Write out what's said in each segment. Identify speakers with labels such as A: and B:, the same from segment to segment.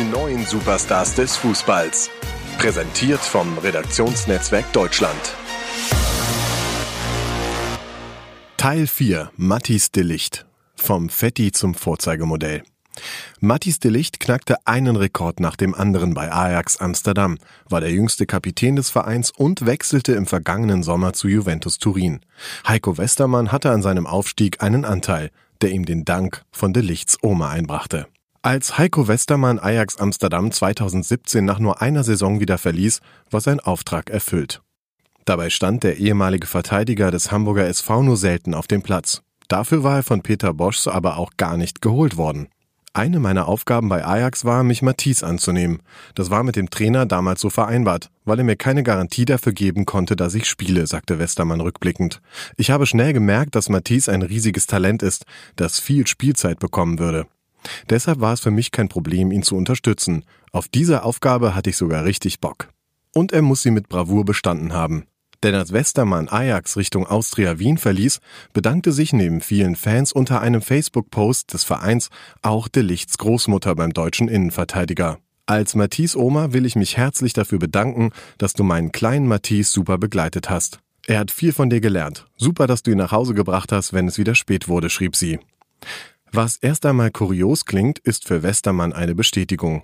A: Die neuen Superstars des Fußballs. Präsentiert vom Redaktionsnetzwerk Deutschland. Teil 4. Mattis Delicht. Vom Fetti zum Vorzeigemodell. Mattis Delicht knackte einen Rekord nach dem anderen bei Ajax Amsterdam, war der jüngste Kapitän des Vereins und wechselte im vergangenen Sommer zu Juventus Turin. Heiko Westermann hatte an seinem Aufstieg einen Anteil, der ihm den Dank von Delichts Oma einbrachte. Als Heiko Westermann Ajax Amsterdam 2017 nach nur einer Saison wieder verließ, war sein Auftrag erfüllt. Dabei stand der ehemalige Verteidiger des Hamburger SV nur selten auf dem Platz. Dafür war er von Peter Bosch aber auch gar nicht geholt worden. Eine meiner Aufgaben bei Ajax war, mich Matisse anzunehmen. Das war mit dem Trainer damals so vereinbart, weil er mir keine Garantie dafür geben konnte, dass ich spiele, sagte Westermann rückblickend. Ich habe schnell gemerkt, dass Matisse ein riesiges Talent ist, das viel Spielzeit bekommen würde. Deshalb war es für mich kein Problem, ihn zu unterstützen. Auf diese Aufgabe hatte ich sogar richtig Bock. Und er muss sie mit Bravour bestanden haben. Denn als Westermann Ajax Richtung Austria Wien verließ, bedankte sich neben vielen Fans unter einem Facebook-Post des Vereins auch De Lichts Großmutter beim deutschen Innenverteidiger. Als Mathies Oma will ich mich herzlich dafür bedanken, dass du meinen kleinen Mathies super begleitet hast. Er hat viel von dir gelernt. Super, dass du ihn nach Hause gebracht hast, wenn es wieder spät wurde, schrieb sie. Was erst einmal kurios klingt, ist für Westermann eine Bestätigung.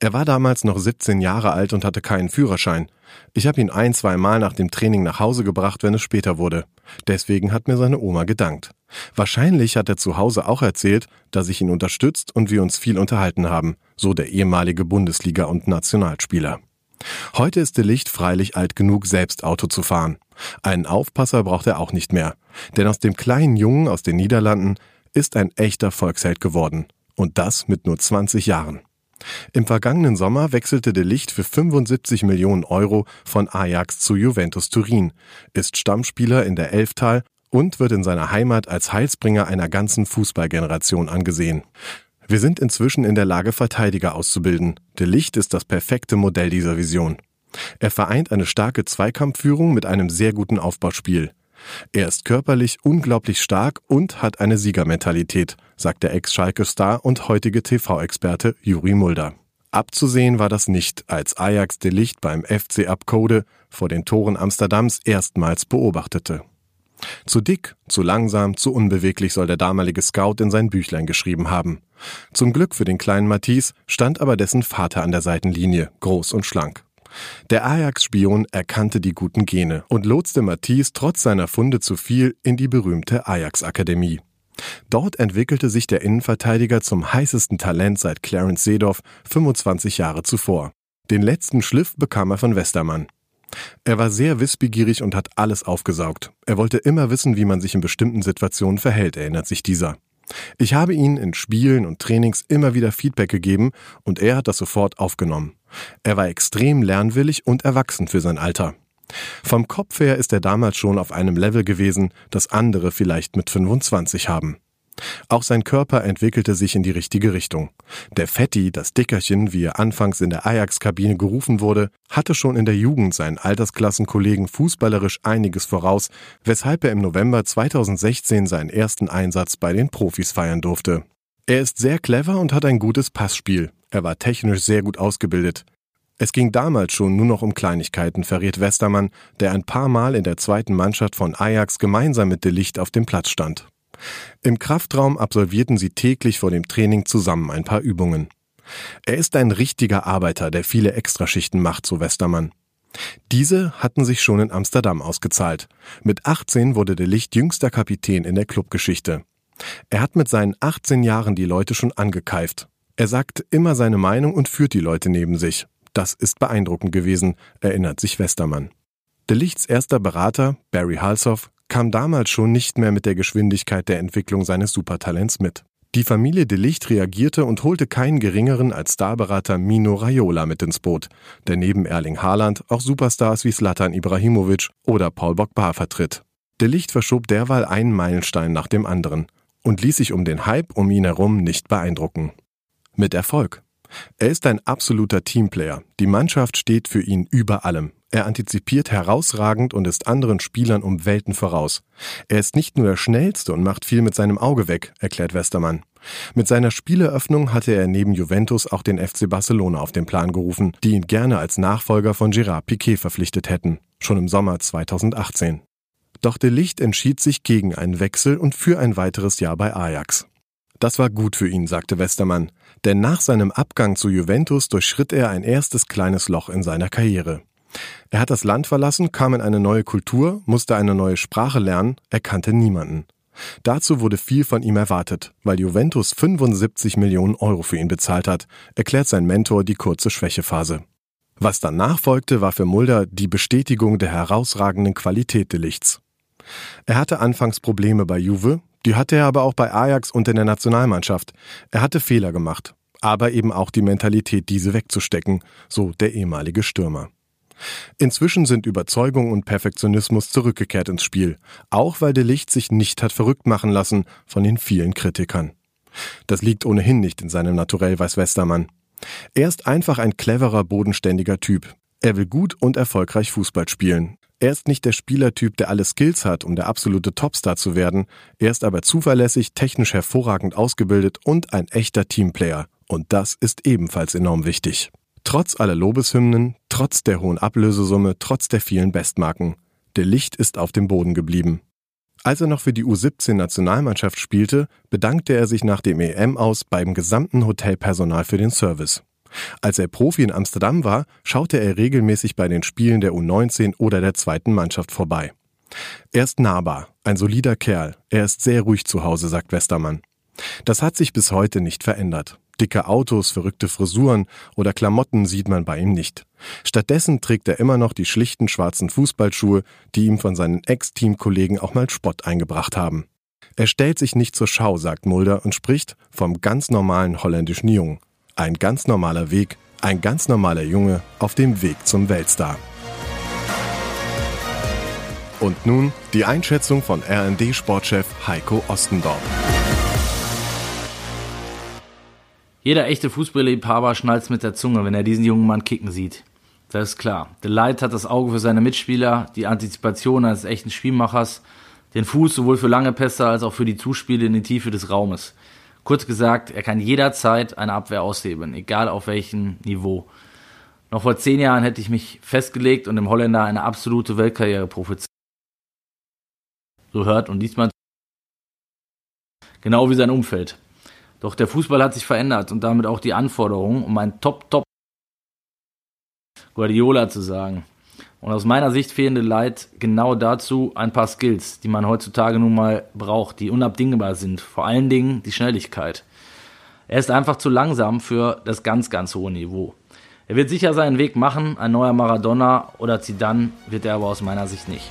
A: Er war damals noch 17 Jahre alt und hatte keinen Führerschein. Ich habe ihn ein, zwei Mal nach dem Training nach Hause gebracht, wenn es später wurde. Deswegen hat mir seine Oma gedankt. Wahrscheinlich hat er zu Hause auch erzählt, dass ich ihn unterstützt und wir uns viel unterhalten haben, so der ehemalige Bundesliga- und Nationalspieler. Heute ist de Licht freilich alt genug, selbst Auto zu fahren. Einen Aufpasser braucht er auch nicht mehr. Denn aus dem kleinen Jungen aus den Niederlanden ist ein echter Volksheld geworden. Und das mit nur 20 Jahren. Im vergangenen Sommer wechselte de Licht für 75 Millionen Euro von Ajax zu Juventus Turin, ist Stammspieler in der Elftal und wird in seiner Heimat als Heilsbringer einer ganzen Fußballgeneration angesehen. Wir sind inzwischen in der Lage, Verteidiger auszubilden. De Licht ist das perfekte Modell dieser Vision. Er vereint eine starke Zweikampfführung mit einem sehr guten Aufbauspiel. Er ist körperlich unglaublich stark und hat eine Siegermentalität, sagt der Ex-Schalke-Star und heutige TV-Experte Juri Mulder. Abzusehen war das nicht, als Ajax de Licht beim FC Abcode vor den Toren Amsterdams erstmals beobachtete. Zu dick, zu langsam, zu unbeweglich soll der damalige Scout in sein Büchlein geschrieben haben. Zum Glück für den kleinen Matisse stand aber dessen Vater an der Seitenlinie, groß und schlank. Der Ajax-Spion erkannte die guten Gene und lotste Matisse trotz seiner Funde zu viel in die berühmte Ajax-Akademie. Dort entwickelte sich der Innenverteidiger zum heißesten Talent seit Clarence Seedorf 25 Jahre zuvor. Den letzten Schliff bekam er von Westermann. Er war sehr wissbegierig und hat alles aufgesaugt. Er wollte immer wissen, wie man sich in bestimmten Situationen verhält, erinnert sich dieser. Ich habe ihm in Spielen und Trainings immer wieder Feedback gegeben und er hat das sofort aufgenommen. Er war extrem lernwillig und erwachsen für sein Alter. Vom Kopf her ist er damals schon auf einem Level gewesen, das andere vielleicht mit 25 haben. Auch sein Körper entwickelte sich in die richtige Richtung. Der Fetti, das Dickerchen, wie er anfangs in der Ajax-Kabine gerufen wurde, hatte schon in der Jugend seinen Altersklassenkollegen fußballerisch einiges voraus, weshalb er im November 2016 seinen ersten Einsatz bei den Profis feiern durfte. Er ist sehr clever und hat ein gutes Passspiel. Er war technisch sehr gut ausgebildet. Es ging damals schon nur noch um Kleinigkeiten, verrät Westermann, der ein paar Mal in der zweiten Mannschaft von Ajax gemeinsam mit De Licht auf dem Platz stand. Im Kraftraum absolvierten sie täglich vor dem Training zusammen ein paar Übungen. Er ist ein richtiger Arbeiter, der viele Extraschichten macht, so Westermann. Diese hatten sich schon in Amsterdam ausgezahlt. Mit 18 wurde de Licht jüngster Kapitän in der Clubgeschichte. Er hat mit seinen 18 Jahren die Leute schon angekeift. Er sagt immer seine Meinung und führt die Leute neben sich. Das ist beeindruckend gewesen, erinnert sich Westermann. De Lichts erster Berater, Barry Halshoff, kam damals schon nicht mehr mit der Geschwindigkeit der Entwicklung seines Supertalents mit. Die Familie de Licht reagierte und holte keinen geringeren als Starberater Mino Raiola mit ins Boot, der neben Erling Haaland auch Superstars wie Slatan Ibrahimovic oder Paul Bogba vertritt. De Licht verschob derweil einen Meilenstein nach dem anderen und ließ sich um den Hype um ihn herum nicht beeindrucken. Mit Erfolg. Er ist ein absoluter Teamplayer. Die Mannschaft steht für ihn über allem. Er antizipiert herausragend und ist anderen Spielern um Welten voraus. Er ist nicht nur der Schnellste und macht viel mit seinem Auge weg, erklärt Westermann. Mit seiner Spieleröffnung hatte er neben Juventus auch den FC Barcelona auf den Plan gerufen, die ihn gerne als Nachfolger von Gerard Piquet verpflichtet hätten, schon im Sommer 2018. Doch de Licht entschied sich gegen einen Wechsel und für ein weiteres Jahr bei Ajax. Das war gut für ihn, sagte Westermann, denn nach seinem Abgang zu Juventus durchschritt er ein erstes kleines Loch in seiner Karriere. Er hat das Land verlassen, kam in eine neue Kultur, musste eine neue Sprache lernen, er kannte niemanden. Dazu wurde viel von ihm erwartet, weil Juventus 75 Millionen Euro für ihn bezahlt hat, erklärt sein Mentor die kurze Schwächephase. Was danach folgte, war für Mulder die Bestätigung der herausragenden Qualität Delichts. Er hatte anfangs Probleme bei Juve, die hatte er aber auch bei Ajax und in der Nationalmannschaft. Er hatte Fehler gemacht, aber eben auch die Mentalität, diese wegzustecken, so der ehemalige Stürmer. Inzwischen sind Überzeugung und Perfektionismus zurückgekehrt ins Spiel, auch weil de Licht sich nicht hat verrückt machen lassen von den vielen Kritikern. Das liegt ohnehin nicht in seinem Naturell, weiß Westermann. Er ist einfach ein cleverer, bodenständiger Typ. Er will gut und erfolgreich Fußball spielen. Er ist nicht der Spielertyp, der alle Skills hat, um der absolute Topstar zu werden. Er ist aber zuverlässig, technisch hervorragend ausgebildet und ein echter Teamplayer. Und das ist ebenfalls enorm wichtig. Trotz aller Lobeshymnen, trotz der hohen Ablösesumme, trotz der vielen Bestmarken. Der Licht ist auf dem Boden geblieben. Als er noch für die U17-Nationalmannschaft spielte, bedankte er sich nach dem EM aus beim gesamten Hotelpersonal für den Service. Als er Profi in Amsterdam war, schaute er regelmäßig bei den Spielen der U19 oder der zweiten Mannschaft vorbei. Er ist nahbar, ein solider Kerl, er ist sehr ruhig zu Hause, sagt Westermann. Das hat sich bis heute nicht verändert. Dicke Autos, verrückte Frisuren oder Klamotten sieht man bei ihm nicht. Stattdessen trägt er immer noch die schlichten schwarzen Fußballschuhe, die ihm von seinen Ex-Teamkollegen auch mal Spott eingebracht haben. Er stellt sich nicht zur Schau, sagt Mulder und spricht vom ganz normalen holländischen Jungen. Ein ganz normaler Weg, ein ganz normaler Junge auf dem Weg zum Weltstar. Und nun die Einschätzung von RND-Sportchef Heiko Ostendorf.
B: Jeder echte Fußballliebhaber schnallt mit der Zunge, wenn er diesen jungen Mann kicken sieht. Das ist klar. The Light hat das Auge für seine Mitspieler, die Antizipation eines echten Spielmachers, den Fuß sowohl für lange Pässe als auch für die Zuspiele in die Tiefe des Raumes. Kurz gesagt, er kann jederzeit eine Abwehr aushebeln, egal auf welchem Niveau. Noch vor zehn Jahren hätte ich mich festgelegt und dem Holländer eine absolute Weltkarriere prophezeit. So hört und liest man genau wie sein Umfeld. Doch der Fußball hat sich verändert und damit auch die Anforderungen, um ein Top-Top Guardiola zu sagen. Und aus meiner Sicht fehlende Leid genau dazu ein paar Skills, die man heutzutage nun mal braucht, die unabdingbar sind. Vor allen Dingen die Schnelligkeit. Er ist einfach zu langsam für das ganz, ganz hohe Niveau. Er wird sicher seinen Weg machen, ein neuer Maradona oder Zidane wird er aber aus meiner Sicht nicht.